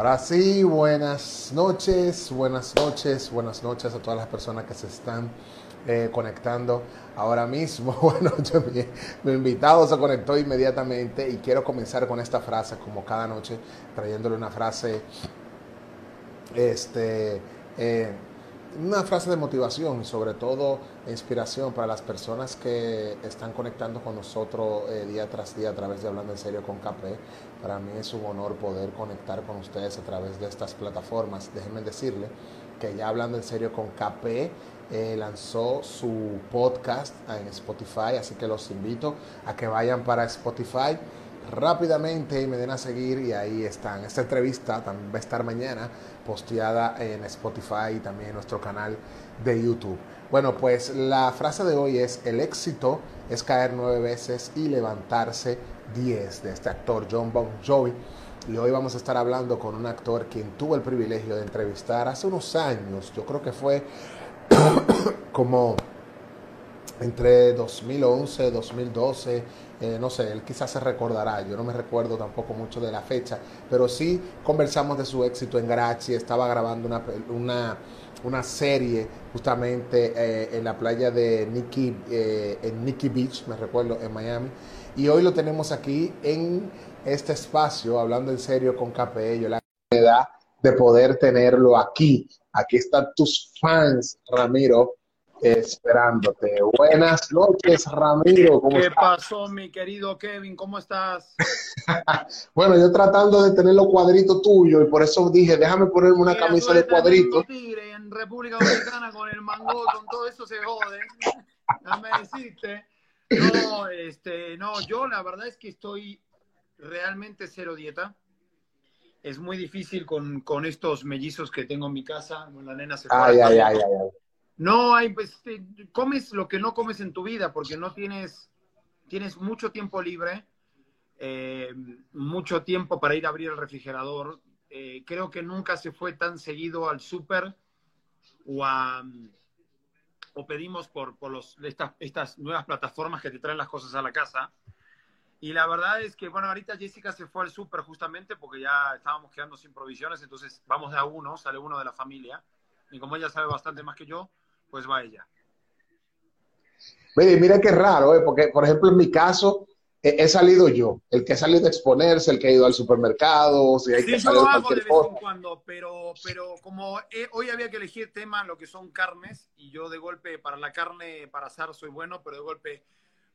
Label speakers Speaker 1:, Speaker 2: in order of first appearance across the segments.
Speaker 1: Ahora sí, buenas noches, buenas noches, buenas noches a todas las personas que se están eh, conectando ahora mismo. Bueno, yo, mi, invitado se conectó inmediatamente y quiero comenzar con esta frase, como cada noche, trayéndole una frase, este, eh, una frase de motivación sobre todo inspiración para las personas que están conectando con nosotros eh, día tras día a través de Hablando en Serio con Café. Para mí es un honor poder conectar con ustedes a través de estas plataformas. Déjenme decirle que ya Hablando en Serio con KP eh, lanzó su podcast en Spotify, así que los invito a que vayan para Spotify rápidamente y me den a seguir y ahí están. Esta entrevista también va a estar mañana posteada en Spotify y también en nuestro canal de YouTube. Bueno, pues la frase de hoy es, el éxito es caer nueve veces y levantarse diez, de este actor John Bon Jovi. Y hoy vamos a estar hablando con un actor quien tuvo el privilegio de entrevistar hace unos años, yo creo que fue como entre 2011, 2012, eh, no sé, él quizás se recordará, yo no me recuerdo tampoco mucho de la fecha, pero sí conversamos de su éxito en Grachi, estaba grabando una, una, una serie justamente eh, en la playa de Nikki, eh, en Nikki Beach, me recuerdo, en Miami, y hoy lo tenemos aquí en este espacio, hablando en serio con KPE, yo la edad de poder tenerlo aquí. Aquí están tus fans, Ramiro, esperándote. Buenas noches, Ramiro.
Speaker 2: ¿Cómo ¿Qué estás? pasó, mi querido Kevin? ¿Cómo estás?
Speaker 1: bueno, yo tratando de tener los cuadritos tuyos y por eso dije, déjame ponerme una camisa de cuadritos.
Speaker 2: En República Dominicana con el mango, con todo eso se jode. Ya me deciste. No, este, no, yo la verdad es que estoy realmente cero dieta. Es muy difícil con, con estos mellizos que tengo en mi casa. La nena se
Speaker 1: ay, ay, ay, ay, ay.
Speaker 2: No hay, pues, comes lo que no comes en tu vida porque no tienes, tienes mucho tiempo libre, eh, mucho tiempo para ir a abrir el refrigerador. Eh, creo que nunca se fue tan seguido al súper o, o pedimos por, por los, estas, estas nuevas plataformas que te traen las cosas a la casa. Y la verdad es que, bueno, ahorita Jessica se fue al súper justamente porque ya estábamos quedando sin provisiones, entonces vamos de a uno, sale uno de la familia. Y como ella sabe bastante más que yo, pues va ella.
Speaker 1: Mira, mira qué raro, ¿eh? porque por ejemplo en mi caso he, he, salido yo, el que ha salido a exponerse, el que ha ido al supermercado, si hay
Speaker 2: sí,
Speaker 1: que
Speaker 2: yo lo hago de vez en cuando, pero, pero como he, hoy había que elegir tema, lo que son carnes, y yo de golpe para la carne, para asar soy bueno, pero de golpe,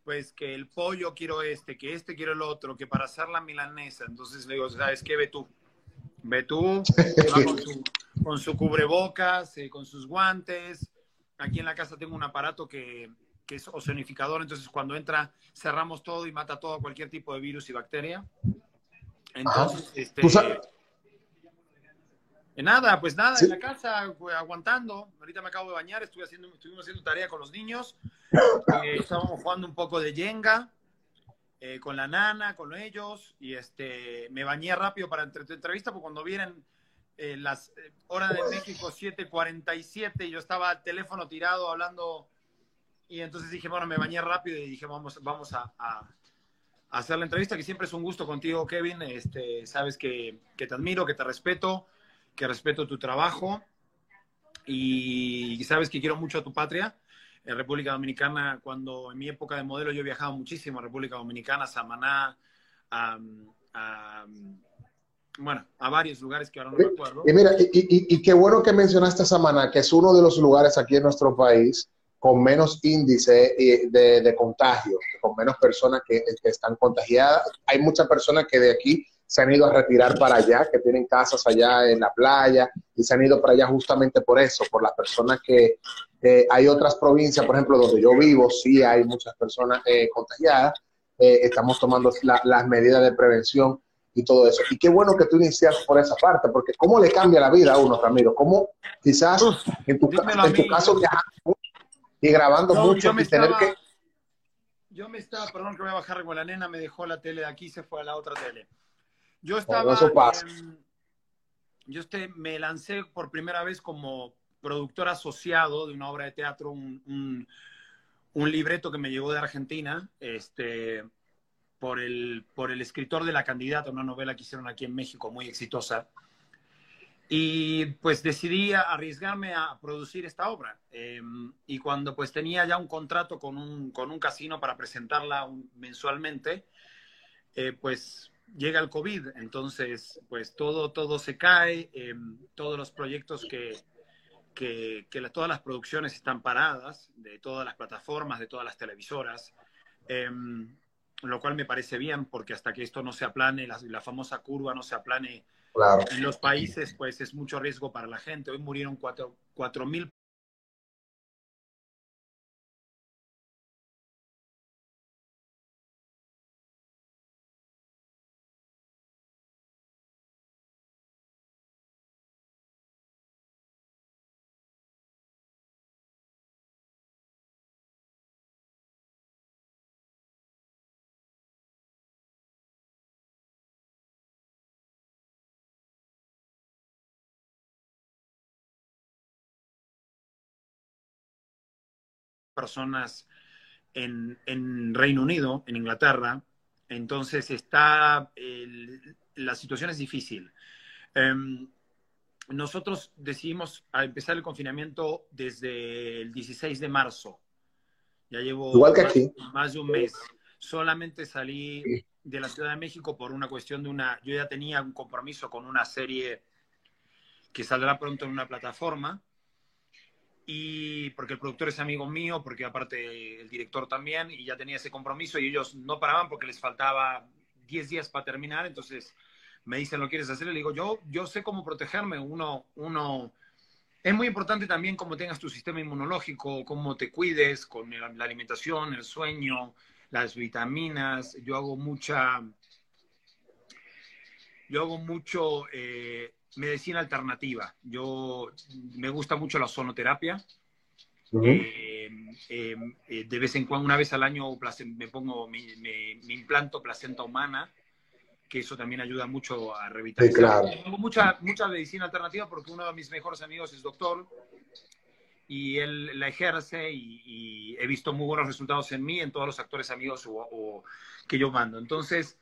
Speaker 2: pues que el pollo quiero este, que este quiero el otro, que para hacer la milanesa, entonces le digo, ¿sabes qué? Ve tú, ve tú, va con, su, con su cubrebocas, eh, con sus guantes, Aquí en la casa tengo un aparato que, que es ozonificador, entonces cuando entra cerramos todo y mata todo cualquier tipo de virus y bacteria. Entonces, este, nada, pues nada, ¿Sí? en la casa aguantando. Ahorita me acabo de bañar, estuve haciendo, estuvimos haciendo tarea con los niños. Eh, estábamos jugando un poco de Jenga eh, con la nana, con ellos. Y este, me bañé rápido para entre, entrevista, porque cuando vienen eh, las eh, horas de México 7:47 y yo estaba al teléfono tirado hablando y entonces dije, bueno, me bañé rápido y dije, vamos, vamos a hacer la entrevista, que siempre es un gusto contigo, Kevin. Este, sabes que, que, te admiro, que te respeto, que respeto tu trabajo y sabes que quiero mucho a tu patria. En República Dominicana, cuando en mi época de modelo yo viajaba muchísimo a República Dominicana, a Samaná, a, a bueno, a varios lugares que ahora no me acuerdo.
Speaker 1: Y mira, y, y, y, qué bueno que mencionaste Samaná, que es uno de los lugares aquí en nuestro país con menos índice de, de contagio, con menos personas que, que, están contagiadas. Hay muchas personas que de aquí se han ido a retirar para allá, que tienen casas allá en la playa y se han ido para allá justamente por eso, por las personas que eh, hay otras provincias, por ejemplo, donde yo vivo, sí hay muchas personas eh, contagiadas. Eh, estamos tomando la, las medidas de prevención y todo eso. Y qué bueno que tú inicias por esa parte, porque cómo le cambia la vida a uno, Ramiro, cómo quizás Uf, en tu, en tu caso y grabando no, mucho y tener
Speaker 2: estaba,
Speaker 1: que...
Speaker 2: Yo me estaba, perdón que me voy a bajar, con la nena me dejó la tele de aquí, se fue a la otra tele. Yo estaba... Eh, yo este, me lancé por primera vez como productor asociado de una obra de teatro, un, un, un libreto que me llegó de Argentina, este, por el, por el escritor de La Candidata, una novela que hicieron aquí en México muy exitosa. Y pues decidí arriesgarme a producir esta obra. Em, y cuando pues tenía ya un contrato con un, con un casino para presentarla mensualmente, eh, pues llega el COVID, entonces pues todo, todo se cae, em, todos los proyectos que, que, todas las producciones están paradas, de todas las plataformas, de todas las televisoras, em, lo cual me parece bien, porque hasta que esto no se aplane, la, famosa curva no se aplane claro. en los países, pues es mucho riesgo para la gente. Hoy murieron 4.000 personas en, Reino Unido, en Inglaterra. Entonces está, la situación es difícil. Em, nosotros decidimos empezar el confinamiento desde el 16 de marzo. Ya llevo más, de un mes. Solamente salí de la Ciudad de México por una cuestión de una... Yo ya tenía un compromiso con una serie que saldrá pronto en una plataforma y porque el productor es amigo mío, porque aparte el director también, y ya tenía ese compromiso y ellos no paraban porque les faltaba 10 días para terminar, entonces me dicen, ¿lo quieres hacer? Y le digo, yo, yo sé cómo protegerme, uno, uno, es muy importante también cómo tengas tu sistema inmunológico, cómo te cuides con la alimentación, el sueño, las vitaminas, yo hago mucha, yo hago mucho eh, medicina alternativa. Yo me gusta mucho la sonoterapia. Eh, eh, eh, de vez en cuando, una vez al año, me pongo, me, me, implanto placenta humana, que eso también ayuda mucho a revitalizar. Tengo mucha, mucha medicina alternativa porque uno de mis mejores amigos es doctor y él la ejerce y, he visto muy buenos resultados en mí, en todos los actores amigos o que yo mando. Entonces,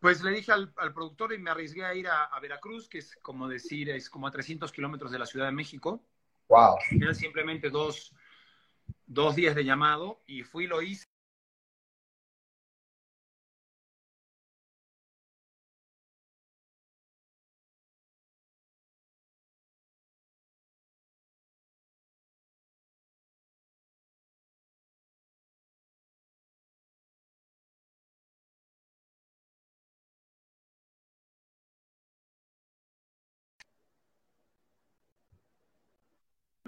Speaker 2: pues le dije al, productor y me arriesgué a ir a, Veracruz, que es como decir, es como a 300 kilómetros de la Ciudad de México.
Speaker 1: Wow.
Speaker 2: Era simplemente dos, dos días de llamado y fui y lo hice.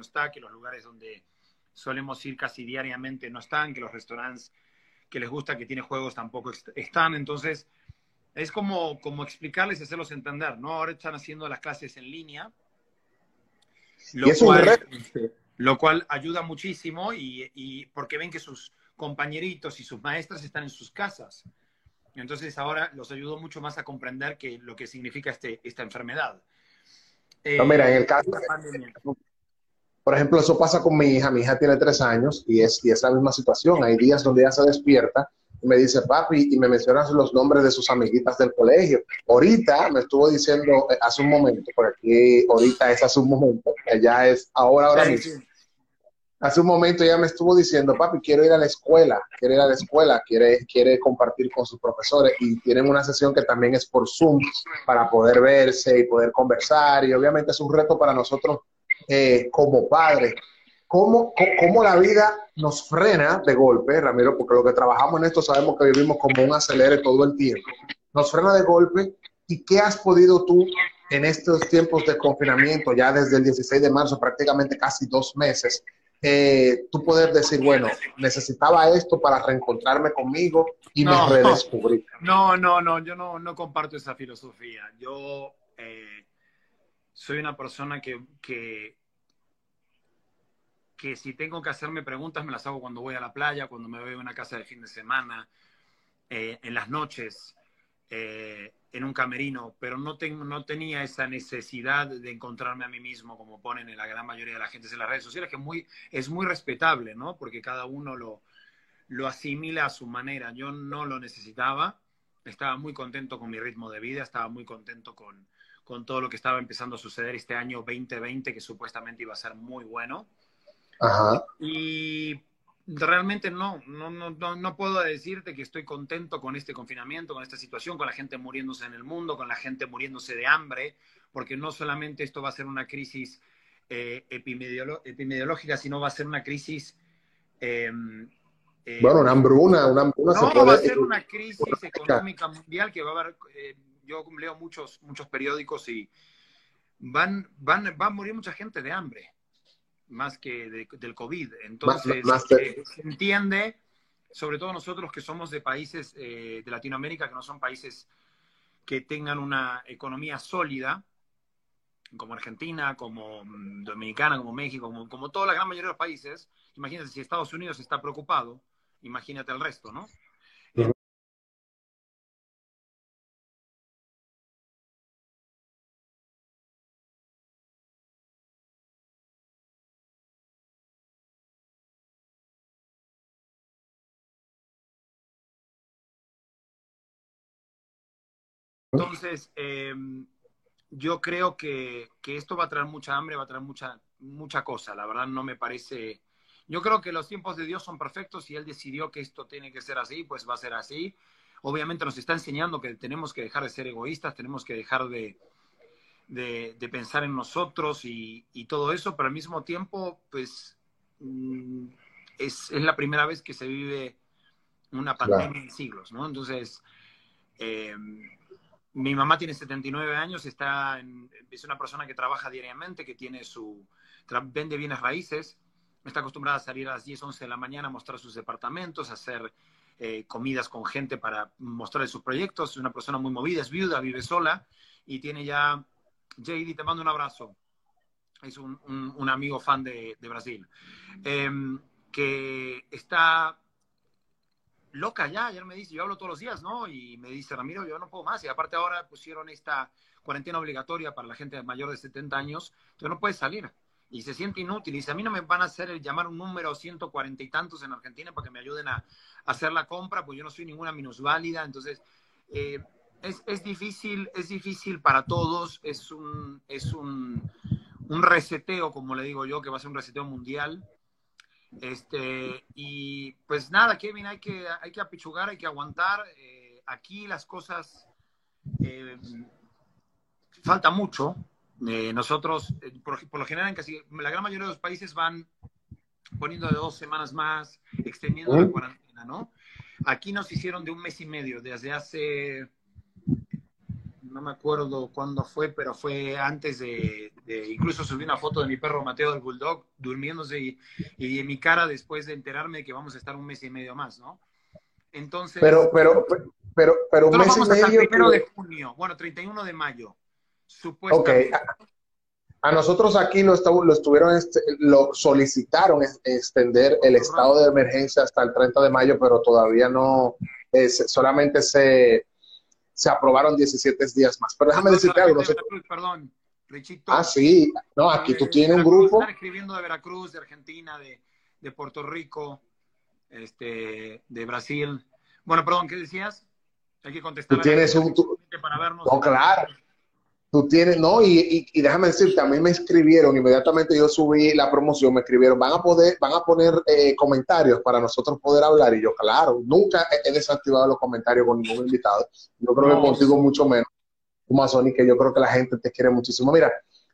Speaker 2: Está, que los lugares donde solemos ir casi diariamente no están, que los restaurantes que les gusta que tiene juegos tampoco están. Entonces, es como, como explicarles y hacerlos entender, ¿no? Ahora están haciendo las clases en línea, lo, cual, lo cual ayuda muchísimo y, y, porque ven que sus compañeritos y sus maestras están en sus casas. Entonces ahora los ayudó mucho más a comprender que, lo que significa este, esta enfermedad.
Speaker 1: No, mira, en el caso, por ejemplo, eso pasa con mi hija. Mi hija tiene tres años y es, y es la misma situación. Hay días donde ella se despierta y me dice, papi, y me mencionas los nombres de sus amiguitas del colegio. Ahorita me estuvo diciendo, eh, hace un momento, por aquí, ahorita es hace un momento, ya es ahora, ahora mismo. Hace un momento ella me estuvo diciendo, papi, quiero ir a la escuela, quiere ir a la escuela, quiere, quiere compartir con sus profesores y tienen una sesión que también es por Zoom para poder verse y poder conversar y obviamente es un reto para nosotros eh, como padre, ¿cómo, ¿cómo, la vida nos frena de golpe, Ramiro? Porque lo que trabajamos en esto sabemos que vivimos como un acelere todo el tiempo. Nos frena de golpe. ¿Y qué has podido tú en estos tiempos de confinamiento, ya desde el 16 de marzo, prácticamente casi dos meses, eh, tú poder decir, bueno, necesitaba esto para reencontrarme conmigo y me redescubrí?
Speaker 2: No, no, no, yo no, no comparto esa filosofía. Yo eh, soy una persona que, que, que si tengo que hacerme preguntas, me las hago cuando voy a la playa, cuando me voy a una casa de fin de semana, eh, en las noches, eh, en un camerino, pero no, tengo, no tenía esa necesidad de encontrarme a mí mismo, como ponen en la gran mayoría de la gente en las redes sociales, que muy, es muy respetable, ¿no? Porque cada uno lo, lo asimila a su manera. Yo no lo necesitaba, estaba muy contento con mi ritmo de vida, estaba muy contento con, con todo lo que estaba empezando a suceder este año 2020, que supuestamente iba a ser muy bueno.
Speaker 1: Ajá.
Speaker 2: Y realmente no, no, no, no, puedo decirte que estoy contento con este confinamiento, con esta situación, con la gente muriéndose en el mundo, con la gente muriéndose de hambre, porque no solamente esto va a ser una crisis eh, epidemiológica, sino va a ser una crisis...
Speaker 1: Em, eh, bueno, una hambruna, una hambruna.
Speaker 2: No, va a ser una crisis económica mundial que va a haber... Eh, yo leo muchos, muchos periódicos y van, van, va a morir mucha gente de hambre más que del COVID. Entonces, eh, se entiende, sobre todo nosotros que somos de países eh, de Latinoamérica, que no son países que tengan una economía sólida, como Argentina, como mm, Dominicana, como México, como, como toda la gran mayoría de los países. Imagínate si Estados Unidos está preocupado, imagínate el resto, ¿no? Entonces, em, yo creo que, esto va a traer mucha hambre, va a traer mucha, mucha cosa. La verdad no me parece... Yo creo que los tiempos de Dios son perfectos y Él decidió que esto tiene que ser así, pues va a ser así. Obviamente nos está enseñando que tenemos que dejar de ser egoístas, tenemos que dejar de, de, pensar en nosotros y, todo eso, pero al mismo tiempo, pues mm, es, es, la primera vez que se vive una pandemia en siglos, ¿no? Entonces, eh, mi mamá tiene 79 años, está es una persona que trabaja diariamente, que tiene su, vende bienes raíces, está acostumbrada a salir a las 10, 11 de la mañana a mostrar sus departamentos, a hacer eh, comidas con gente para mostrar sus proyectos. Es una persona muy movida, es viuda, vive sola y tiene ya, JD, te mando un abrazo. Es un, amigo fan de, de Brasil. Em, que está loca ya, ayer me dice, yo hablo todos los días, ¿no? Y me dice, Ramiro, yo no puedo más. Y aparte ahora pusieron esta cuarentena obligatoria para la gente mayor de 70 años, entonces no puede salir. Y se siente inútil. Y dice, a mí no me van a hacer el llamar un número 140 y tantos en Argentina para que me ayuden a, hacer la compra, pues yo no soy ninguna minusválida. Entonces, eh, es, es, difícil, es difícil para todos, es un, es un, un reseteo, como le digo yo, que va a ser un reseteo mundial. Este, y pues nada, Kevin, hay que, hay que apichugar, hay que aguantar. Eh, aquí las cosas eh, falta mucho. Eh, nosotros, por, lo general, en casi la gran mayoría de los países van poniendo de dos semanas más, extendiendo la cuarentena, ¿no? Aquí nos hicieron de un mes y medio, desde hace no me acuerdo cuándo fue, pero fue antes de, incluso subí una foto de mi perro Mateo del Bulldog durmiéndose y, y en mi cara después de enterarme de que vamos a estar un mes y medio más, ¿no? Entonces...
Speaker 1: Pero, pero, pero, pero un mes y medio...
Speaker 2: Hasta el primero de junio, bueno, 31 de mayo, supuestamente.
Speaker 1: Okay. A nosotros aquí lo, lo estuvieron, este, lo solicitaron extender el estado de emergencia hasta el 30 de mayo, pero todavía no, es, solamente se, se aprobaron 17 días más. Pero déjame decirte algo.
Speaker 2: Perdón, Richito.
Speaker 1: Ah, sí. No, aquí tú tienes un grupo.
Speaker 2: Están escribiendo de Veracruz, de Argentina, de, de Puerto Rico, este, de Brasil. Bueno, perdón, ¿qué decías? Hay que contestar.
Speaker 1: Tú tienes un... Para vernos. No, claro tú tienes, no, y, y, déjame decirte, a mí me escribieron, inmediatamente yo subí la promoción, me escribieron, van a poder, van a poner eh, comentarios para nosotros poder hablar, y yo, claro, nunca he, desactivado los comentarios con ningún invitado, yo creo que contigo mucho menos, Sony, que yo creo que la gente te quiere muchísimo. Mira,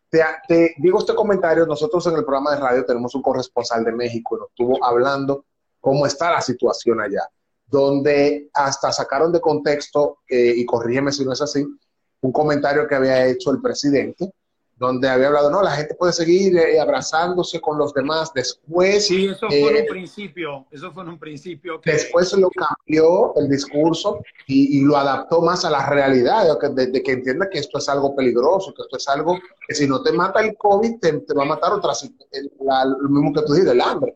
Speaker 1: te, te, digo este comentario, nosotros en el programa de radio tenemos un corresponsal de México, nos estuvo hablando cómo está la situación allá, donde hasta sacaron de contexto, eh, y corrígeme si no es así, un comentario que había hecho el presidente, donde había hablado, no, la gente puede seguir eh, abrazándose con los demás después.
Speaker 2: Sí, eso fue en un eh, principio, eso fue un principio.
Speaker 1: Después lo cambió el discurso y, lo adaptó más a la realidad, de, que entienda que esto es algo peligroso, que esto es algo que si no te mata el COVID, te, va a matar otra, lo mismo que tú dices, el hambre.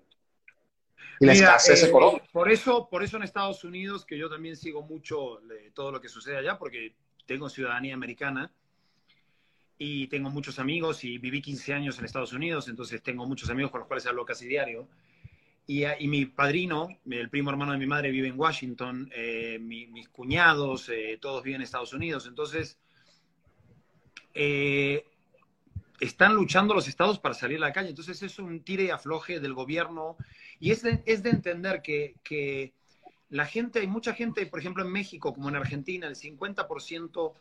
Speaker 2: Y la escasez eh, económica. Por eso, por eso en Estados Unidos, que yo también sigo mucho todo lo que sucede allá, porque tengo ciudadanía americana y tengo muchos amigos y viví 15 años en Estados Unidos, entonces tengo muchos amigos con los cuales hablo casi diario. Y, y mi padrino, el primo hermano de mi madre, vive en Washington, eh, mis cuñados, eh, todos viven en Estados Unidos. Entonces, eh, están luchando los estados para salir a la calle. Entonces es un tire y afloje del gobierno y es de, es de entender que, que, la gente, hay mucha gente, por ejemplo en México como en Argentina, el 50%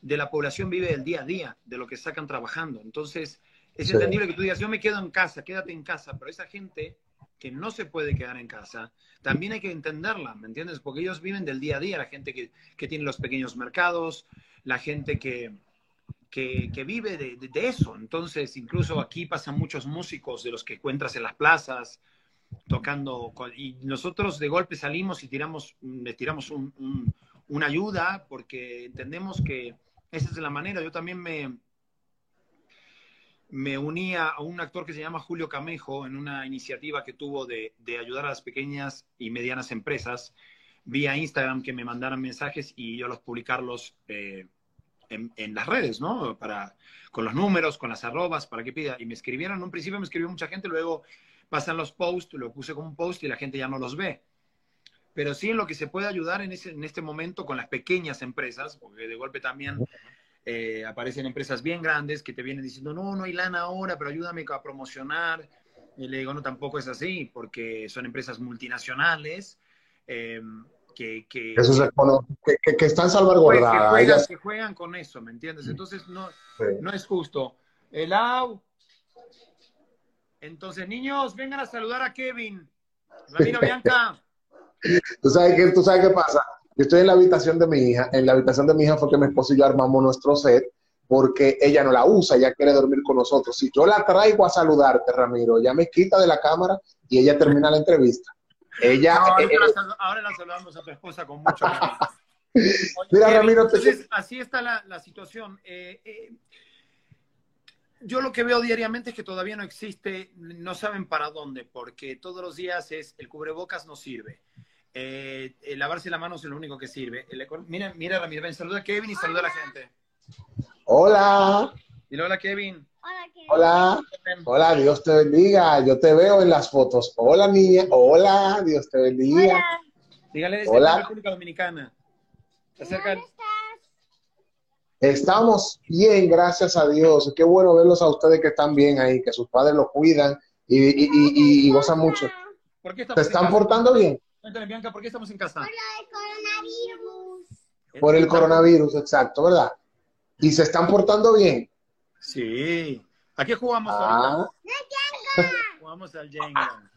Speaker 2: de la población vive del día a día, de lo que sacan trabajando. Entonces es entendible que tú digas, yo me quedo en casa, quédate en casa, pero esa gente que no se puede quedar en casa, también hay que entenderla, ¿me entiendes? Porque ellos viven del día a día, la gente que, que tiene los pequeños mercados, la gente que, que, que vive de, de, de, eso. Entonces, incluso aquí pasan muchos músicos de los que encuentras en las plazas, tocando, y nosotros de golpe salimos y tiramos, le tiramos un, un, una ayuda porque entendemos que esa es la manera. Yo también me, me unía a un actor que se llama Julio Camejo en una iniciativa que tuvo de, de, ayudar a las pequeñas y medianas empresas vía Instagram que me mandaran mensajes y yo los publicarlos eh, en, en, las redes, ¿no? Para, con los números, con las arrobas, para que pida. Y me escribieron, en un principio me escribió mucha gente, luego pasan los posts, lo puse como un post y la gente ya no los ve. Pero sí en lo que se puede ayudar en, ese, en este momento con las pequeñas empresas, porque de golpe también eh, aparecen empresas bien grandes que te vienen diciendo, no, no hay lana ahora, pero ayúdame a promocionar. Y le digo, no, tampoco es así, porque son empresas multinacionales eh, que, que,
Speaker 1: eso es, bueno, que, que, están salvaguardadas.
Speaker 2: Que juegan, Ellas... que juegan con eso, ¿me entiendes? Entonces no, sí. no es justo. El AU. Entonces, niños, vengan a saludar a Kevin. Ramiro Bianca.
Speaker 1: ¿Tú sabes, qué, ¿Tú sabes qué pasa? Yo estoy en la habitación de mi hija. En la habitación de mi hija fue que mi esposo y yo armamos nuestro set porque ella no la usa, ella quiere dormir con nosotros. Si yo la traigo a saludarte, Ramiro, ella me quita de la cámara y ella termina la entrevista. Ella,
Speaker 2: no, eh, la, ahora la saludamos a tu esposa con mucho cariño.
Speaker 1: Mira, Ramiro,
Speaker 2: entonces, te... así está la, la situación. Eh, eh, yo lo que veo diariamente es que todavía no existe, no saben para dónde, porque todos los días es el cubrebocas no sirve. Eh, lavarse la mano es lo único que sirve. El, mira, mira, Ramiro, ven, saluda a Kevin y saluda a la gente.
Speaker 1: Hola.
Speaker 2: Dile hola, Kevin.
Speaker 1: Hola, Kevin. Hola. Hola, Dios te bendiga. Yo te veo en las fotos. Hola, niña. Hola, Dios te bendiga.
Speaker 2: Hola. Dígale desde la República Dominicana.
Speaker 1: Estamos bien, gracias a Dios. Qué bueno verlos a ustedes que están bien ahí, que sus padres los cuidan y, y, y, y gozan mucho.
Speaker 2: ¿Por qué
Speaker 1: ¿Se están portando bien?
Speaker 2: Cuéntame, Bianca, ¿por qué estamos en casa?
Speaker 3: Por el coronavirus.
Speaker 1: Por el coronavirus, exacto, ¿verdad? ¿Y se están portando bien?
Speaker 2: Sí. ¿A qué jugamos
Speaker 1: ah.
Speaker 2: jugamos al Jenga.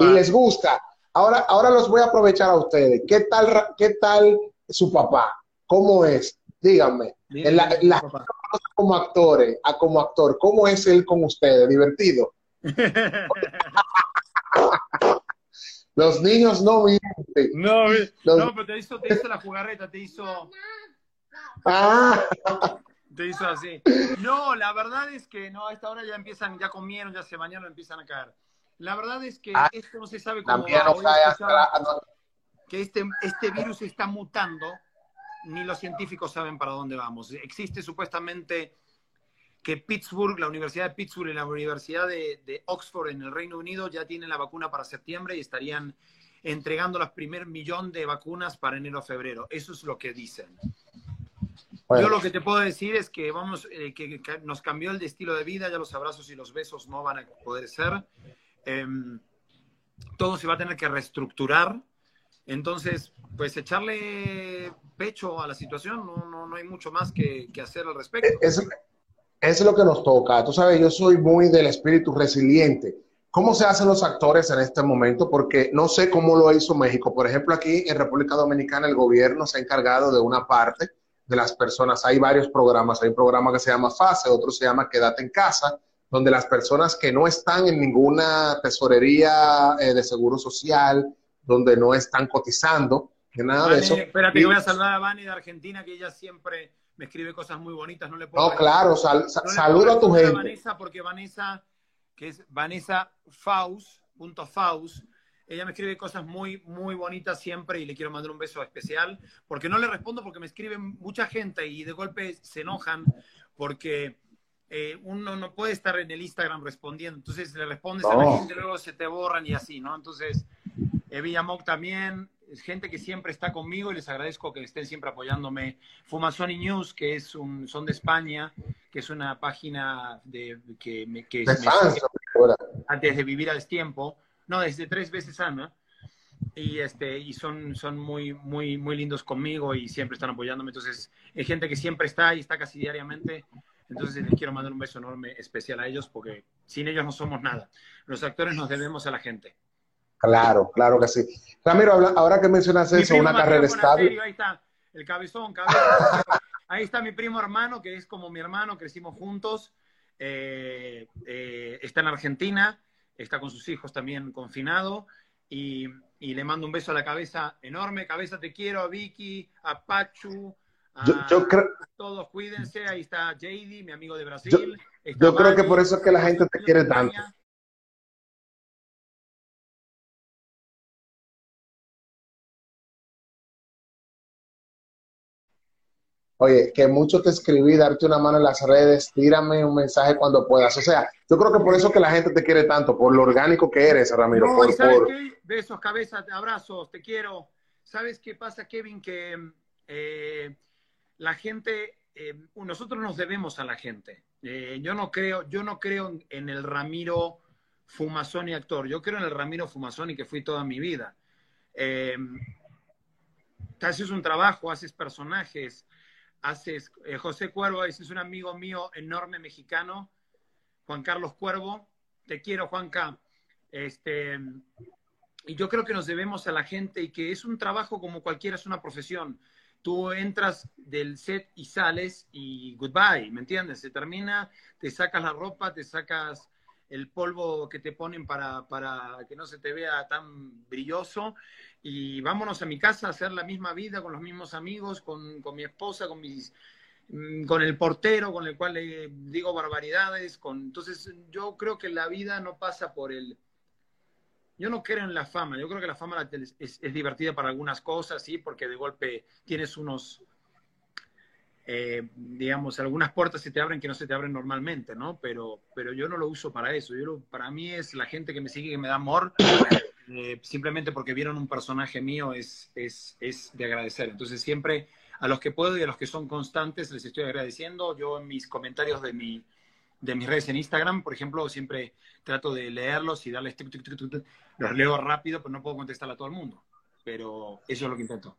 Speaker 1: Y les gusta. Ahora, ahora los voy a aprovechar a ustedes. ¿Qué tal, qué tal su papá? ¿Cómo es? Díganme. En la, en la, como actores, a como actor, ¿cómo es él con ustedes? ¿Divertido? Los niños no mienten.
Speaker 2: No, Los... no pero te hizo, te hizo la jugarreta, te hizo.
Speaker 1: Ah.
Speaker 2: Te hizo así. No, la verdad es que no, a esta hora ya empiezan, ya comieron, ya se bañaron, empiezan a caer. La verdad es que ah, esto no se sabe cómo
Speaker 1: va. No cae.
Speaker 2: Que este, este virus está mutando, ni los científicos saben para dónde vamos. Existe supuestamente que Pittsburgh, la Universidad de Pittsburgh y la Universidad de, de, Oxford en el Reino Unido ya tienen la vacuna para septiembre y estarían entregando los primer millón de vacunas para enero o febrero. Eso es lo que dicen. Bueno. Yo lo que te puedo decir es que vamos, eh, que, que, nos cambió el estilo de vida, ya los abrazos y los besos no van a poder ser. Eh, todo se va a tener que reestructurar. Entonces, pues echarle pecho a la situación, no, no, no hay mucho más que, hacer al respecto.
Speaker 1: Es, es lo que nos toca. Tú sabes, yo soy muy del espíritu resiliente. ¿Cómo se hacen los actores en este momento? Porque no sé cómo lo hizo México. Por ejemplo, aquí en República Dominicana el gobierno se ha encargado de una parte de las personas. Hay varios programas. Hay un programa que se llama FASE, otro se llama Quédate en casa, donde las personas que no están en ninguna tesorería eh, de seguro social, donde no están cotizando, que nada
Speaker 2: Vane,
Speaker 1: de eso.
Speaker 2: Espérate, y... que voy a saludar a Vani de Argentina, que ella siempre me escribe cosas muy bonitas, no le puedo...
Speaker 1: No, claro, sal, no saluda a tu gente. A
Speaker 2: Vanessa porque Vanessa, que es Vanessa Faust, punto Faust, ella me escribe cosas muy, muy bonitas siempre y le quiero mandar un beso especial, porque no le respondo porque me escriben mucha gente y de golpe se enojan porque eh, uno no puede estar en el Instagram respondiendo, entonces le respondes no. a la gente, luego se te borran y así, ¿no? Entonces, eh, Villamoc también, gente que siempre está conmigo y les agradezco que estén siempre apoyándome. Fumazoni News, que es un, son de España, que es una página de, que, me, que me antes de vivir a destiempo. No, desde tres veces Ana. Y, este, y son, son muy, muy, muy lindos conmigo y siempre están apoyándome. Entonces, hay gente que siempre está y está casi diariamente. Entonces, les quiero mandar un beso enorme, especial a ellos, porque sin ellos no somos nada. Los actores nos debemos a la gente.
Speaker 1: Claro, claro que sí. Ramiro, ahora que mencionas eso, una carrera estable.
Speaker 2: Ahí está, el cabezón, cabezón. Ahí está mi primo hermano, que es como mi hermano, crecimos juntos. Eh, eh, está en Argentina, está con sus hijos también confinado. Y, y le mando un beso a la cabeza enorme. Cabeza, te quiero, a Vicky, a Pachu, a
Speaker 1: Yo, yo creo,
Speaker 2: todos, cuídense. Ahí está JD, mi amigo de Brasil.
Speaker 1: Yo- creo que por eso es que la gente te quiere
Speaker 2: España.
Speaker 1: Oye, que mucho te escribí, darte una mano en las redes, tírame un mensaje cuando puedas. O sea, yo creo que por eso que la gente te quiere tanto, por lo orgánico que eres, Ramiro.
Speaker 2: No,
Speaker 1: por,
Speaker 2: ¿y sabes
Speaker 1: por-
Speaker 2: qué? Besos, cabezas, abrazos, te quiero. ¿Sabes qué pasa, Kevin? Que eh, la gente, eh, nosotros nos debemos a la gente. Eh, yo no creo, yo no creo en, en el Ramiro Fumazoni actor. Yo creo en el Ramiro Fumazoni que fui toda mi vida. Haces un trabajo, haces personajes, haces eh, José Cuervo, ese es un amigo mío enorme mexicano, Juan Carlos Cuervo. Te quiero, Juanca. Este, y yo creo que nos debemos a la gente y que es un trabajo como cualquiera, es una profesión. Tú entras del set y sales y goodbye, ¿me entiendes? Se termina, te sacas la ropa, te sacas el polvo que te ponen para, para que no se te vea tan brilloso y vámonos a mi casa a hacer la misma vida con los mismos amigos, con, con mi esposa, con mis mm, con el portero con el cual le digo barbaridades, con entonces yo creo que la vida no pasa por el yo no creo en la fama, yo creo que la fama es, divertida para algunas cosas, sí, porque de golpe tienes unos, eh, digamos, algunas puertas se te abren que no se te abren normalmente, ¿no? Pero, pero yo no lo uso para eso. Yo para mí es la gente que me sigue, que me da amor, eh, simplemente porque vieron un personaje mío, es, es, es de agradecer. Entonces siempre a los que puedo y a los que son constantes les estoy agradeciendo. Yo en mis comentarios de mi de mis redes en Instagram, por ejemplo, siempre trato de leerlos y darles tic, tic, tic, los leo rápido, pero no puedo contestar a todo el mundo. Pero eso es lo que intento.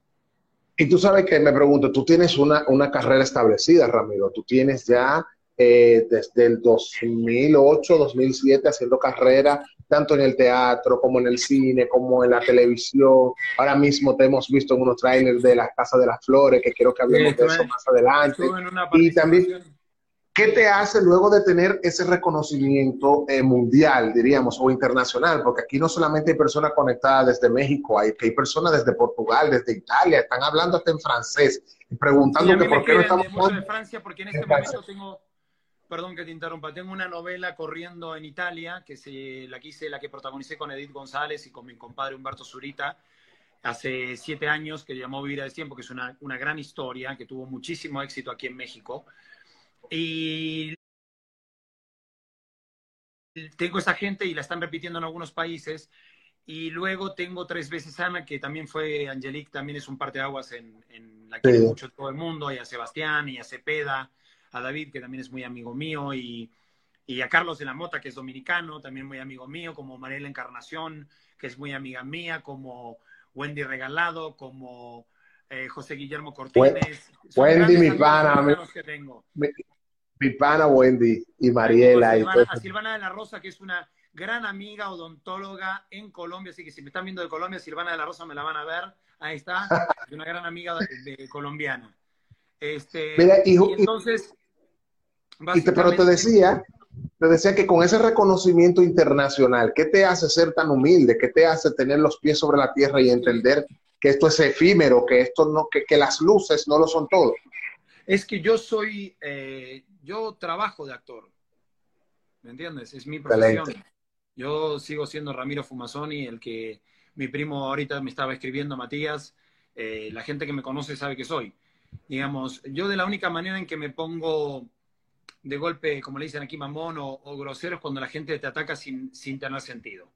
Speaker 1: Y tú sabes que me pregunto, tú tienes una, una carrera establecida, Ramiro. Tú tienes ya eh, desde el 2008, 2007 haciendo carrera, tanto en el teatro como en el cine, como en la televisión. Ahora mismo te hemos visto en unos trailers de La Casa de las Flores, que quiero que hablemos
Speaker 2: Sí,
Speaker 1: de eso más adelante. Y también- ¿Qué te hace luego de tener ese reconocimiento eh, mundial, diríamos, o internacional? Porque aquí no solamente hay personas conectadas desde México, hay que hay personas desde Portugal, desde Italia, están hablando hasta en francés,
Speaker 2: Sí,
Speaker 1: preguntando
Speaker 2: mí
Speaker 1: que por qué no estamos
Speaker 2: de. Francia porque en este momento tengo, perdón que te interrumpa, tengo una novela corriendo en Italia, que se, la que hice, la que protagonicé con Edith González y con mi compadre Humberto Zurita, hace siete años, que llamó Vivir a Tiempo, que es una, una gran historia, que tuvo muchísimo éxito aquí en México. Y tengo esa gente y la están repitiendo en algunos países. Y luego tengo tres veces Ana, que también fue Angelique, también es un parteaguas en, en la quiere
Speaker 1: Sí.
Speaker 2: mucho todo el mundo, y a Sebastián, y a Cepeda, a David, que también es muy amigo mío, y, y a Carlos de la Mota, que es dominicano, también muy amigo mío, como Mariela Encarnación, que es muy amiga mía, como Wendy Regalado, como eh, José Guillermo Cortines.
Speaker 1: Wendy, mi pana,
Speaker 2: mexicanos que tengo.
Speaker 1: Mi pana Wendy y Mariela. Y
Speaker 2: a Silvana de la Rosa, que es una gran amiga odontóloga en Colombia, así que si me están viendo de Colombia, Silvana de la Rosa me la van a ver. Ahí está, es una gran amiga de, de colombiana. Este,
Speaker 1: Mira, y-
Speaker 2: y entonces,
Speaker 1: Y te, pero te decía, te decía que con ese reconocimiento internacional, ¿qué te hace ser tan humilde? ¿Qué te hace tener los pies sobre la tierra y entender que esto es efímero, que esto no, que, que las luces no lo son todo?
Speaker 2: Es que yo soy, eh, yo trabajo de actor. ¿Me entiendes? Es mi profesión. Yo sigo siendo Ramiro Fumazoni, el que mi primo ahorita me estaba escribiendo, Matías. Eh, la gente que me conoce sabe que soy. Digamos, yo de la única manera en que me pongo de golpe, como le dicen aquí, mamón o, o grosero, es cuando la gente te ataca sin, sin tener sentido.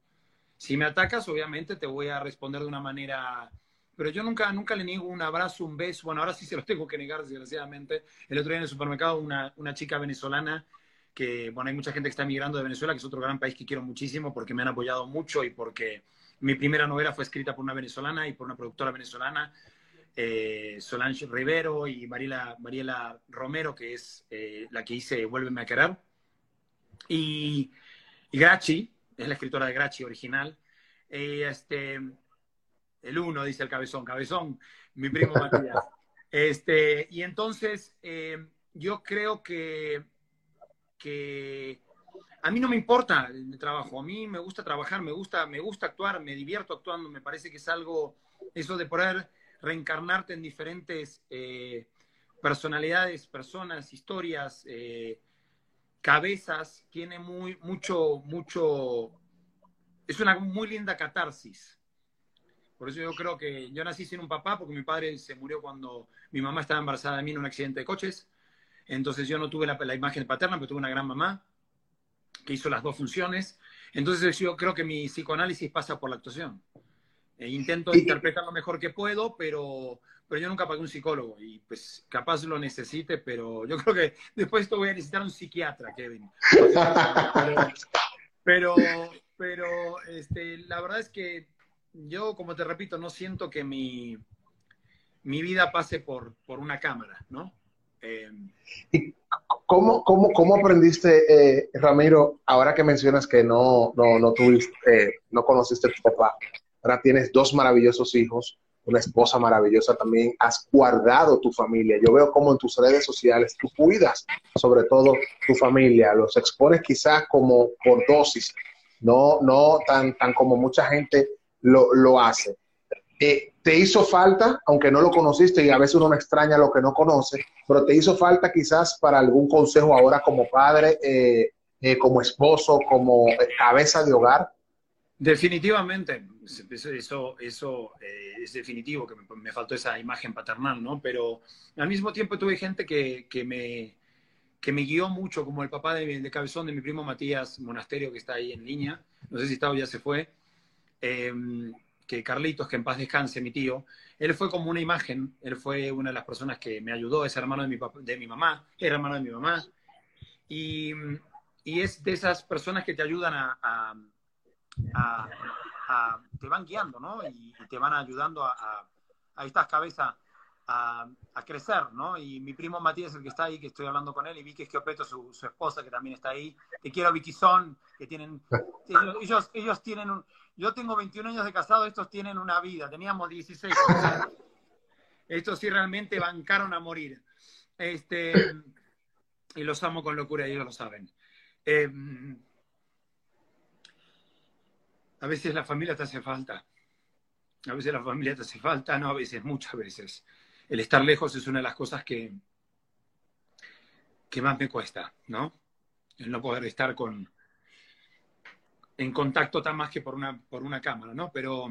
Speaker 2: Si me atacas, obviamente te voy a responder de una manera pero yo nunca, nunca le niego un abrazo, un beso. Bueno, ahora sí se los tengo que negar, desgraciadamente. El otro día en el supermercado, una, una chica venezolana que, bueno, hay mucha gente que está migrando de Venezuela, que es otro gran país que quiero muchísimo porque me han apoyado mucho y porque mi primera novela fue escrita por una venezolana y por una productora venezolana, eh, Solange Rivero y Mariela, Mariela Romero, que es eh, la que hice Vuélveme a querer. Y, y Grachi, es la escritora de Grachi original. Eh, este, el uno, dice el cabezón, cabezón, mi primo Matías. Este, y entonces, eh, yo creo que, que a mí no me importa el trabajo, a mí me gusta trabajar, me gusta, me gusta actuar, me divierto actuando, me parece que es algo, eso de poder reencarnarte en diferentes eh, personalidades, personas, historias, eh, cabezas, tiene muy, mucho, mucho, es una muy linda catarsis. Por eso yo creo que yo nací sin un papá, porque mi padre se murió cuando mi mamá estaba embarazada de mí en un accidente de coches. Entonces yo no tuve la, la imagen paterna, pero tuve una gran mamá que hizo las dos funciones. Entonces yo creo que mi psicoanálisis pasa por la actuación. E intento interpretar lo mejor que puedo, pero, pero yo nunca pagué un psicólogo y pues capaz lo necesite, pero yo creo que después esto voy a necesitar un psiquiatra, Kevin. Pero, pero, este, la verdad es que yo, como te repito, no siento que mi, mi vida pase por, por una cámara, ¿no?
Speaker 1: Eh, ¿Y cómo, cómo, cómo aprendiste, eh, Ramiro, ahora que mencionas que no, no, no tuviste, eh, no conociste a tu papá, ahora tienes dos maravillosos hijos, una esposa maravillosa también, has guardado tu familia. Yo veo cómo en tus redes sociales tú cuidas sobre todo tu familia, los expones quizás como por dosis, no, no tan, tan como mucha gente lo, lo hace. Eh, te hizo falta, aunque no lo conociste y a veces uno me extraña lo que no conoce, pero te hizo falta quizás para algún consejo ahora como padre, eh, eh, como esposo, como cabeza de hogar.
Speaker 2: Definitivamente, eso, eso, es definitivo, que me, faltó esa imagen paternal, ¿no? Pero al mismo tiempo tuve gente que, que me, que me guió mucho, como el papá de, de, Cabezón, de mi primo Matías Monasterio, que está ahí en línea, no sé si está o ya se fue, Em, que Carlitos, que en paz descanse, mi tío, él fue como una imagen, él fue una de las personas que me ayudó, es hermano de mi, de mi mamá, era hermano de mi mamá, y, y es de esas personas que te ayudan a, te van guiando, ¿no? Y, te van ayudando a, a, estas cabezas a, crecer, ¿no? Y mi primo Matías, el que está ahí, que estoy hablando con él, y Vicky Esquiopeto, su, su esposa, que también está ahí. Te quiero, Vicky Son, que tienen, ellos, ellos tienen un, yo tengo 21 años de casado, estos tienen una vida, teníamos 16. estos sí realmente bancaron a morir. Este, y los amo con locura, ellos lo saben. Em, a veces la familia te hace falta. A veces la familia te hace falta, no a veces, muchas veces. El estar lejos es una de las cosas que, que más me cuesta, ¿no? El no poder estar con, en contacto tan más que por una, por una cámara, ¿no? Pero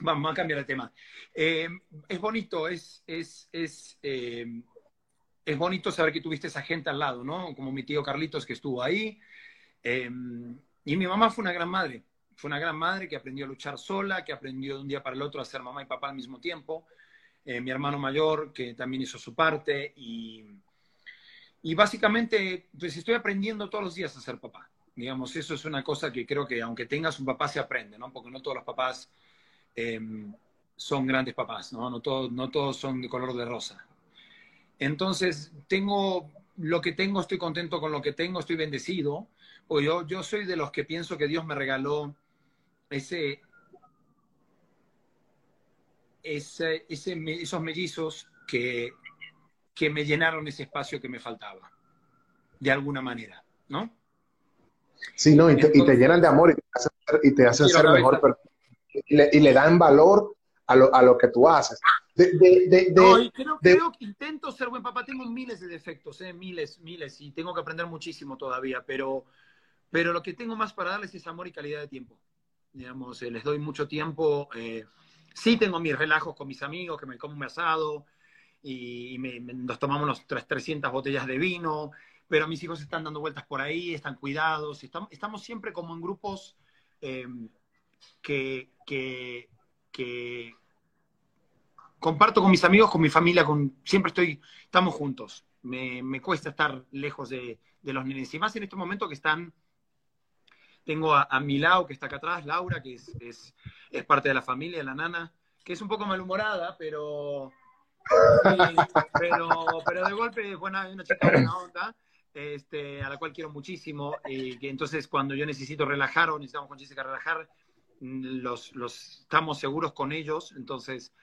Speaker 2: vamos a cambiar el tema. Eh, es bonito, es, es, es, eh, es, bonito saber que tuviste esa gente al lado, ¿no? Como mi tío Carlitos que estuvo ahí. Eh, y mi mamá fue una gran madre. Fue una gran madre que aprendió a luchar sola, que aprendió de un día para el otro a ser mamá y papá al mismo tiempo. mi hermano mayor que también hizo su parte. Y, y básicamente, pues estoy aprendiendo todos los días a ser papá. Digamos, eso es una cosa que creo que aunque tengas un papá se aprende, ¿no? Porque no todos los papás em, son grandes papás, ¿no? No todos, no todos son de color de rosa. Entonces, tengo lo que tengo, estoy contento con lo que tengo, estoy bendecido. O yo, yo soy de los que pienso que Dios me regaló ese, ese, ese esos mellizos que, que me llenaron ese espacio que me faltaba, de alguna manera, ¿no?
Speaker 1: Sí, no, y te, llenan de amor y te hacen, ser mejor y le, y le, dan valor a lo, a lo que tú haces. De,
Speaker 2: no, creo, que intento ser buen papá. Tengo miles de defectos, ¿eh? miles, miles, y tengo que aprender muchísimo todavía, pero, pero lo que tengo más para darles es amor y calidad de tiempo. Digamos, eh, les doy mucho tiempo. Eh, sí tengo mis relajos con mis amigos, que me como un asado y, me, nos tomamos unos 300 botellas de vino pero mis hijos están dando vueltas por ahí, están cuidados, estamos, siempre como en grupos em, que, que, comparto con mis amigos, con mi familia, con siempre estoy, estamos juntos. Me, me cuesta estar lejos de, de, los nenes. Y más en estos momentos que están, tengo a, a, mi lado que está acá atrás, Laura, que es, es, es, parte de la familia, la nana, que es un poco malhumorada, pero, pero, pero de golpe es buena, una chica buena onda. Este, a la cual quiero muchísimo, y que entonces cuando yo necesito relajar o necesitamos con Jessica relajar, los, los estamos seguros con ellos, entonces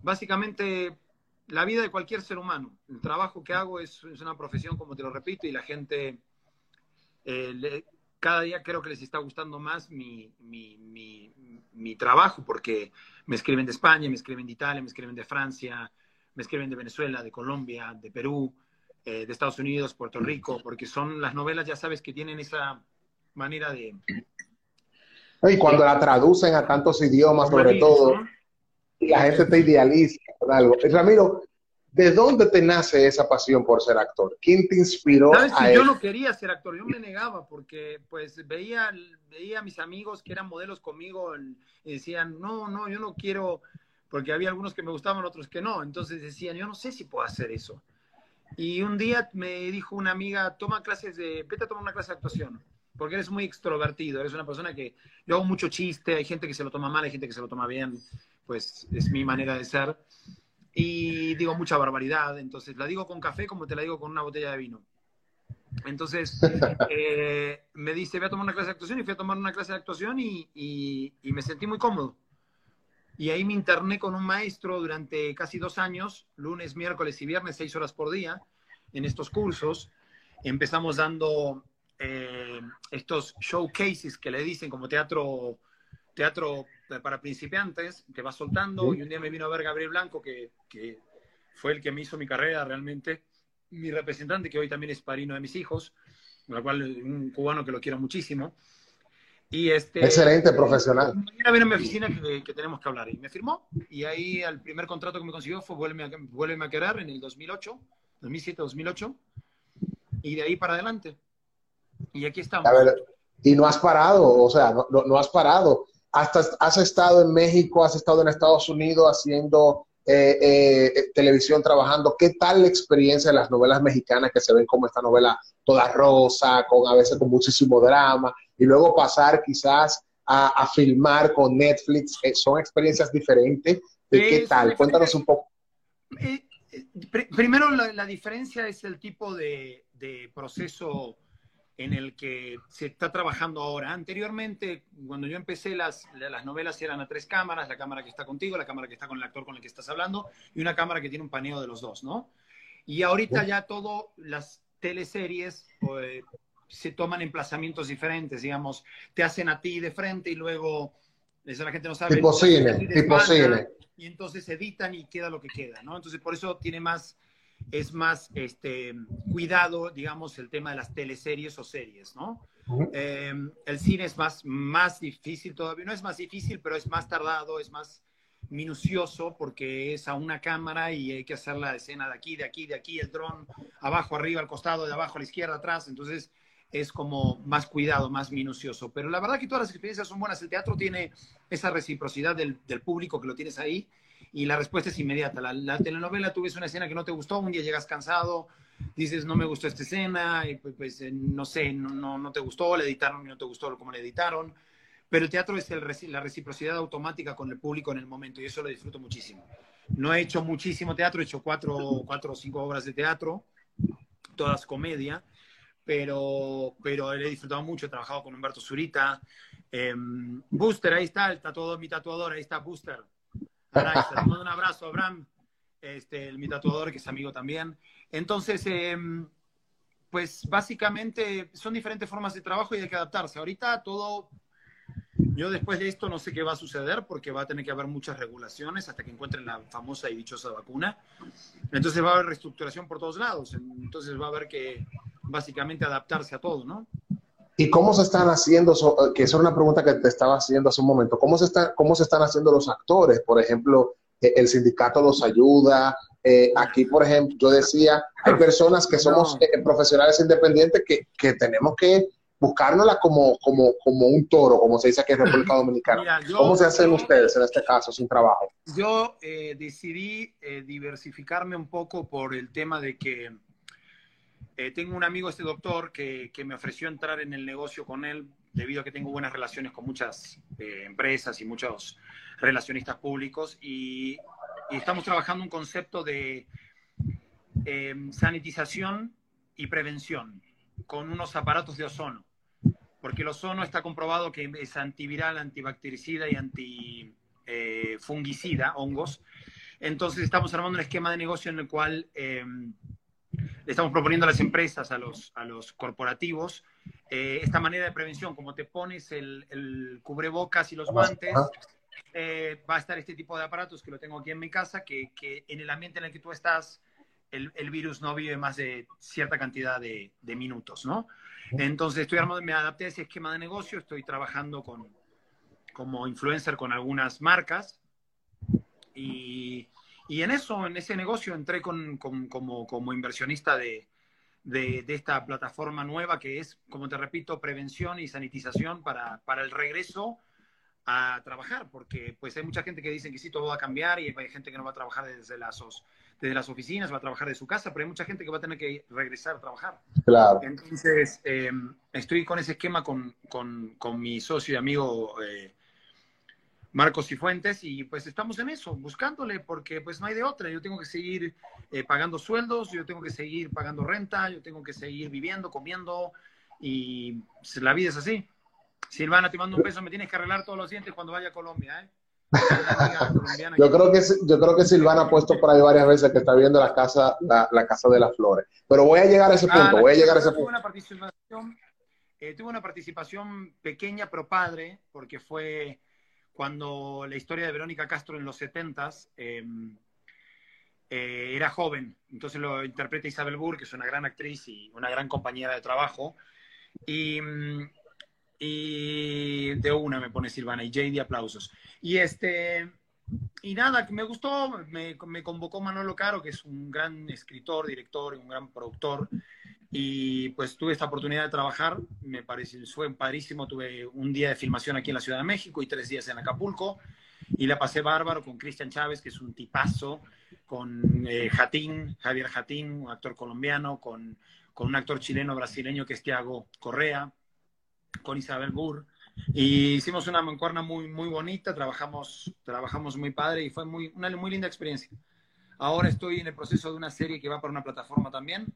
Speaker 2: básicamente la vida de cualquier ser humano. El trabajo que hago es, es una profesión, como te lo repito, y la gente eh, cada día creo que les está gustando más mi, mi, mi, mi, trabajo, porque me escriben de España, me escriben de Italia, me escriben de Francia, me escriben de Venezuela, de Colombia, de Perú, eh, de Estados Unidos, Puerto Rico, porque son las novelas, ya sabes, que tienen esa manera de...
Speaker 1: Y cuando la traducen a tantos idiomas, sobre todo, ¿no? y la gente te idealiza algo. Ramiro, ¿de dónde te nace esa pasión por ser actor? ¿Quién te inspiró
Speaker 2: ¿Sabes
Speaker 1: a
Speaker 2: que yo no quería ser actor, yo me negaba porque pues veía, veía a mis amigos que eran modelos conmigo y decían, no, no, yo no quiero, porque había algunos que me gustaban, otros que no, entonces decían, yo no sé si puedo hacer eso. Y un día me dijo una amiga, toma clases de, vete a tomar una clase de actuación, porque eres muy extrovertido, eres una persona que, yo hago mucho chiste, hay gente que se lo toma mal, hay gente que se lo toma bien, pues es mi manera de ser. Y digo mucha barbaridad, entonces la digo con café como te la digo con una botella de vino. Entonces eh, me dice, voy a tomar una clase de actuación y fui a tomar una clase de actuación y, y, y me sentí muy cómodo. Y ahí me interné con un maestro durante casi dos años, lunes, miércoles y viernes, seis horas por día, en estos cursos. Empezamos dando eh, estos showcases que le dicen como teatro, teatro para principiantes, te va soltando. Y un día me vino a ver Gabriel Blanco, que, que fue el que me hizo mi carrera realmente, mi representante, que hoy también es padrino de mis hijos, lo cual un cubano que lo quiero muchísimo. Y este,
Speaker 1: Excelente profesional.
Speaker 2: Mañana viene a mi oficina que, que, tenemos que hablar. Y me firmó. Y ahí el primer contrato que me consiguió fue Vuelve a, Vuelve a querer en el 2008, 2007-2008. Y de ahí para adelante. Y aquí estamos.
Speaker 1: A ver, y no has parado, o sea, no, no, no, has parado. Hasta has estado en México, has estado en Estados Unidos haciendo eh, eh, televisión, trabajando. ¿Qué tal la experiencia de las novelas mexicanas que se ven como esta novela toda rosa, con a veces con muchísimo drama? y luego pasar quizás a, a filmar con Netflix. Eh, son experiencias diferentes. ¿De sí, qué tal? Cuéntanos un poco.
Speaker 2: Eh, eh, pr primero, la, la, diferencia es el tipo de, de, proceso en el que se está trabajando ahora. Anteriormente, cuando yo empecé, las, las novelas eran a tres cámaras, la cámara que está contigo, la cámara que está con el actor con el que estás hablando, y una cámara que tiene un paneo de los dos, ¿no? Y ahorita ya todo, las teleseries, pues, se toman emplazamientos diferentes, digamos, te hacen a ti de frente y luego, eso la gente no sabe.
Speaker 1: Tipo cine, tipo cine.
Speaker 2: Y entonces editan y queda lo que queda, ¿no? Entonces por eso tiene más, es más este, cuidado, digamos, el tema de las teleseries o series, ¿no? Uh -huh. eh, el cine es más, más difícil todavía, no es más difícil, pero es más tardado, es más minucioso porque es a una cámara y hay que hacer la escena de aquí, de aquí, de aquí, el dron, abajo, arriba, al costado, de abajo, a la izquierda, atrás, entonces es como más cuidado, más minucioso. Pero la verdad que todas las experiencias son buenas. El teatro tiene esa reciprocidad del, del público que lo tienes ahí y la respuesta es inmediata. La, la, telenovela, tú ves una escena que no te gustó, un día llegas cansado, dices, no me gustó esta escena, y pues, pues no sé, no, no, no, te gustó, le editaron y no te gustó como le editaron. Pero el teatro es el, la reciprocidad automática con el público en el momento y eso lo disfruto muchísimo. No he hecho muchísimo teatro, he hecho cuatro, cuatro o cinco obras de teatro, todas comedia pero, pero he disfrutado mucho, he trabajado con Humberto Zurita. Eh, Booster, ahí está, el tatuador, mi tatuador, ahí está Booster. Ahora, te mando un abrazo, Abraham, este, el, mi tatuador, que es amigo también. Entonces, eh, pues básicamente son diferentes formas de trabajo y hay que adaptarse. Ahorita todo, yo después de esto no sé qué va a suceder porque va a tener que haber muchas regulaciones hasta que encuentren la famosa y dichosa vacuna. Entonces va a haber reestructuración por todos lados. Entonces va a haber que básicamente adaptarse a todo, ¿no?
Speaker 1: ¿Y cómo se están haciendo, que esa es una pregunta que te estaba haciendo hace un momento, ¿cómo se, está, cómo se están haciendo los actores? Por ejemplo, el sindicato los ayuda. Eh, aquí, por ejemplo, yo decía, hay personas que somos no. eh, profesionales independientes que, que tenemos que buscárnosla como, como, como un toro, como se dice aquí en República Dominicana. ¿Cómo se hacen ustedes en este caso sin trabajo?
Speaker 2: Yo eh, decidí eh, diversificarme un poco por el tema de que eh, tengo un amigo, este doctor, que, que, me ofreció entrar en el negocio con él debido a que tengo buenas relaciones con muchas empresas y muchos relacionistas públicos y, y estamos trabajando un concepto de sanitización y prevención con unos aparatos de ozono, porque el ozono está comprobado que es antiviral, antibactericida y antifungicida, hongos. Entonces estamos armando un esquema de negocio en el cual em, le estamos proponiendo a las empresas, a los, a los corporativos, eh, esta manera de prevención, como te pones el, el cubrebocas y los guantes, eh, va a estar este tipo de aparatos que lo tengo aquí en mi casa, que, que en el ambiente en el que tú estás el, virus no vive más de cierta cantidad de, minutos, ¿no? Entonces estoy armando, me adapté a ese esquema de negocio, estoy trabajando con, como influencer con algunas marcas y, en eso, en ese negocio entré con, como, como, inversionista de, de, esta plataforma nueva que es, como te repito, prevención y sanitización para, para el regreso a trabajar, porque pues hay mucha gente que dice que sí, todo va a cambiar y hay gente que no va a trabajar desde las, desde las oficinas, va a trabajar de su casa, pero hay mucha gente que va a tener que regresar a trabajar.
Speaker 1: Claro.
Speaker 2: Entonces, eh, estoy con ese esquema con, con, con mi socio y amigo eh, Marcos Cifuentes y pues estamos en eso, buscándole, porque pues no hay de otra. Yo tengo que seguir eh, pagando sueldos, yo tengo que seguir pagando renta, yo tengo que seguir viviendo, comiendo y pues, la vida es así. Silvana, te mando un beso, me tienes que arreglar todos los dientes cuando vaya a Colombia, ¿eh?
Speaker 1: yo creo que yo creo que Silvana ha puesto por ahí varias veces que está viendo la casa la, casa de las flores pero voy a llegar a ese ah, punto voy a llegar a ese punto
Speaker 2: una participación eh, tuve una participación pequeña pero padre porque fue cuando la historia de Verónica Castro en los 70 em, eh, era joven entonces lo interpreta Isabel Burr que es una gran actriz y una gran compañera de trabajo y mm, y de una me pone Silvana y JD aplausos. Y este, y nada, me gustó, me, me, convocó Manolo Caro, que es un gran escritor, director y un gran productor. Y pues tuve esta oportunidad de trabajar, me pareció, fue padrísimo. Tuve un día de filmación aquí en la Ciudad de México y tres días en Acapulco. Y la pasé bárbaro con Cristian Chávez, que es un tipazo, con eh, Javier Jatín, un actor colombiano, con, con un actor chileno-brasileño que es Tiago Correa con Isabel Burr. Y hicimos una mancuerna muy, muy bonita, trabajamos, trabajamos muy padre y fue muy, una muy linda experiencia. Ahora estoy en el proceso de una serie que va para una plataforma también,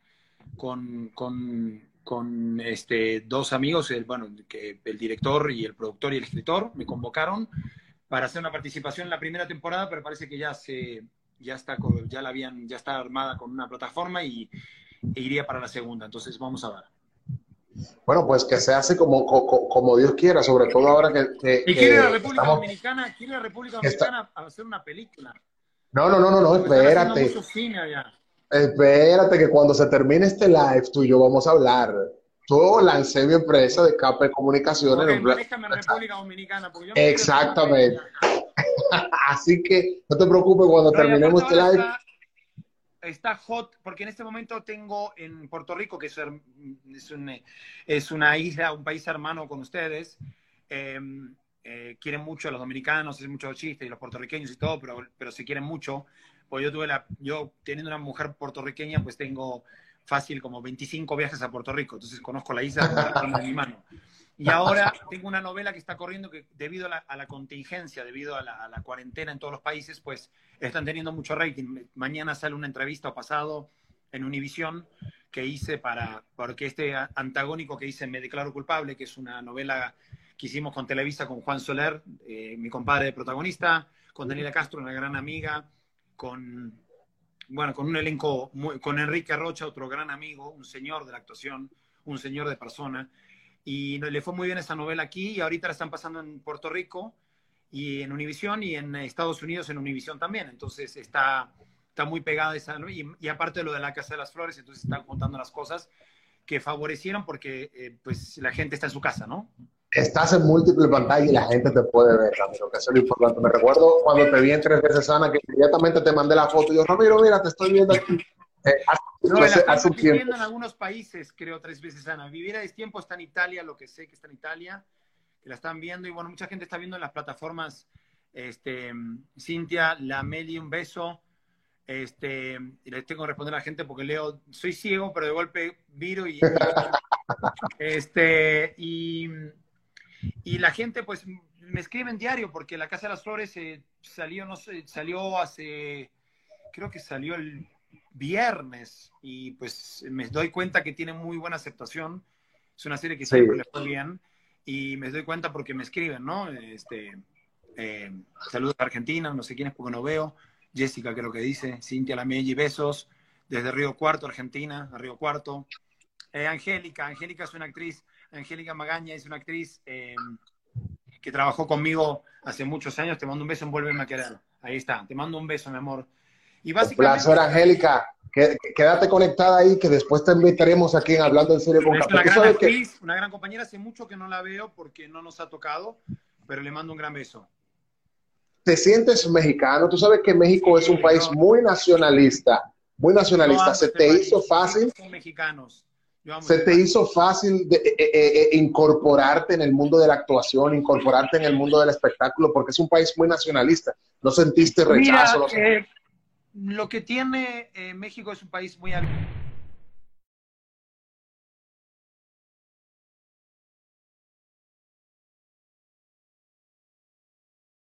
Speaker 2: con, con, con este, dos amigos, el, bueno, que el director y el productor y el escritor, me convocaron para hacer una participación en la primera temporada, pero parece que ya se ya está ya la habían ya está armada con una plataforma y e iría para la segunda. Entonces vamos a ver.
Speaker 1: Bueno, pues que se hace como, como, Dios quiera, sobre todo ahora que...
Speaker 2: y quiere la República Dominicana, quiere la República Dominicana hacer una película.
Speaker 1: No, no, no, no, no espérate. Espérate que cuando se termine este live tú y yo vamos a hablar. Yo lancé mi empresa de capa de comunicaciones.
Speaker 2: en República Dominicana.
Speaker 1: Exactamente. Así que no te preocupes cuando terminemos este live
Speaker 2: está hot, porque en este momento tengo en Puerto Rico, que es, es, una isla, un país hermano con ustedes, em, eh, quieren mucho a los dominicanos, hacen muchos chistes, y los puertorriqueños y todo, pero, pero se quieren mucho. Pues yo tuve la, yo teniendo una mujer puertorriqueña, pues tengo fácil como 25 viajes a Puerto Rico, entonces conozco la isla con mi mano. Y ahora tengo una novela que está corriendo que debido a la, contingencia, debido a la, cuarentena en todos los países, pues están teniendo mucho rating. Mañana sale una entrevista o pasado en Univisión que hice para, porque este antagónico que hice Me declaro culpable, que es una novela que hicimos con Televisa con Juan Soler, eh, mi compadre protagonista, con Daniela Castro, una gran amiga, con, bueno, con un elenco, con Enrique Rocha, otro gran amigo, un señor de la actuación, un señor de persona y le fue muy bien esa novela aquí y ahorita la están pasando en Puerto Rico y en Univisión y en Estados Unidos en Univisión también. Entonces está, está muy pegada esa y, y aparte de lo de la Casa de las Flores, entonces están contando las cosas que favorecieron porque eh, pues la gente está en su casa, ¿no?
Speaker 1: Estás en múltiples pantallas y la gente te puede ver, Ramiro, que eso es lo importante. Me recuerdo cuando te vi en Tres Veces Sana que inmediatamente te mandé la foto y yo, Ramiro, mira, te estoy viendo aquí.
Speaker 2: Eh, no, la hace tiempo. en algunos países, creo, tres veces, Ana. Vivir a tiempo está en Italia, lo que sé que está en Italia, que la están viendo, y bueno, mucha gente está viendo en las plataformas, este, Cintia, la Meli, un beso, este, y les tengo que responder a la gente porque leo, soy ciego, pero de golpe viro y, este, y, y la gente, pues, me escribe en diario porque la Casa de las Flores eh, salió, no sé, salió hace, creo que salió el viernes y pues me doy cuenta que tiene muy buena aceptación. Es una serie que siempre le fue bien y me doy cuenta porque me escriben, ¿no? Este, eh, saludos a Argentina, no sé quién es porque no veo. Jessica creo que dice, Cintia Lamelli, besos desde Río Cuarto, Argentina, a Río Cuarto. Eh, Angélica, Angélica es una actriz, Angélica Magaña es una actriz eh, que trabajó conmigo hace muchos años. Te mando un beso en a Querer. Ahí está, te mando un beso, mi amor.
Speaker 1: Y básicamente... Un placer, Angélica. Quédate conectada ahí, que después te invitaremos aquí en Hablando en Serio con
Speaker 2: Es una gran actriz, una gran compañera. Hace mucho que no la veo porque no nos ha tocado, pero le mando un gran beso.
Speaker 1: ¿Te sientes mexicano? Tú sabes que México es un país muy nacionalista, muy nacionalista. ¿Se te hizo fácil?
Speaker 2: Son mexicanos.
Speaker 1: ¿Se te hizo fácil de, eh, eh, eh, incorporarte en el mundo de la actuación, incorporarte en el mundo del espectáculo? Porque es un país muy nacionalista. ¿No sentiste rechazo?
Speaker 2: lo que tiene México es un país muy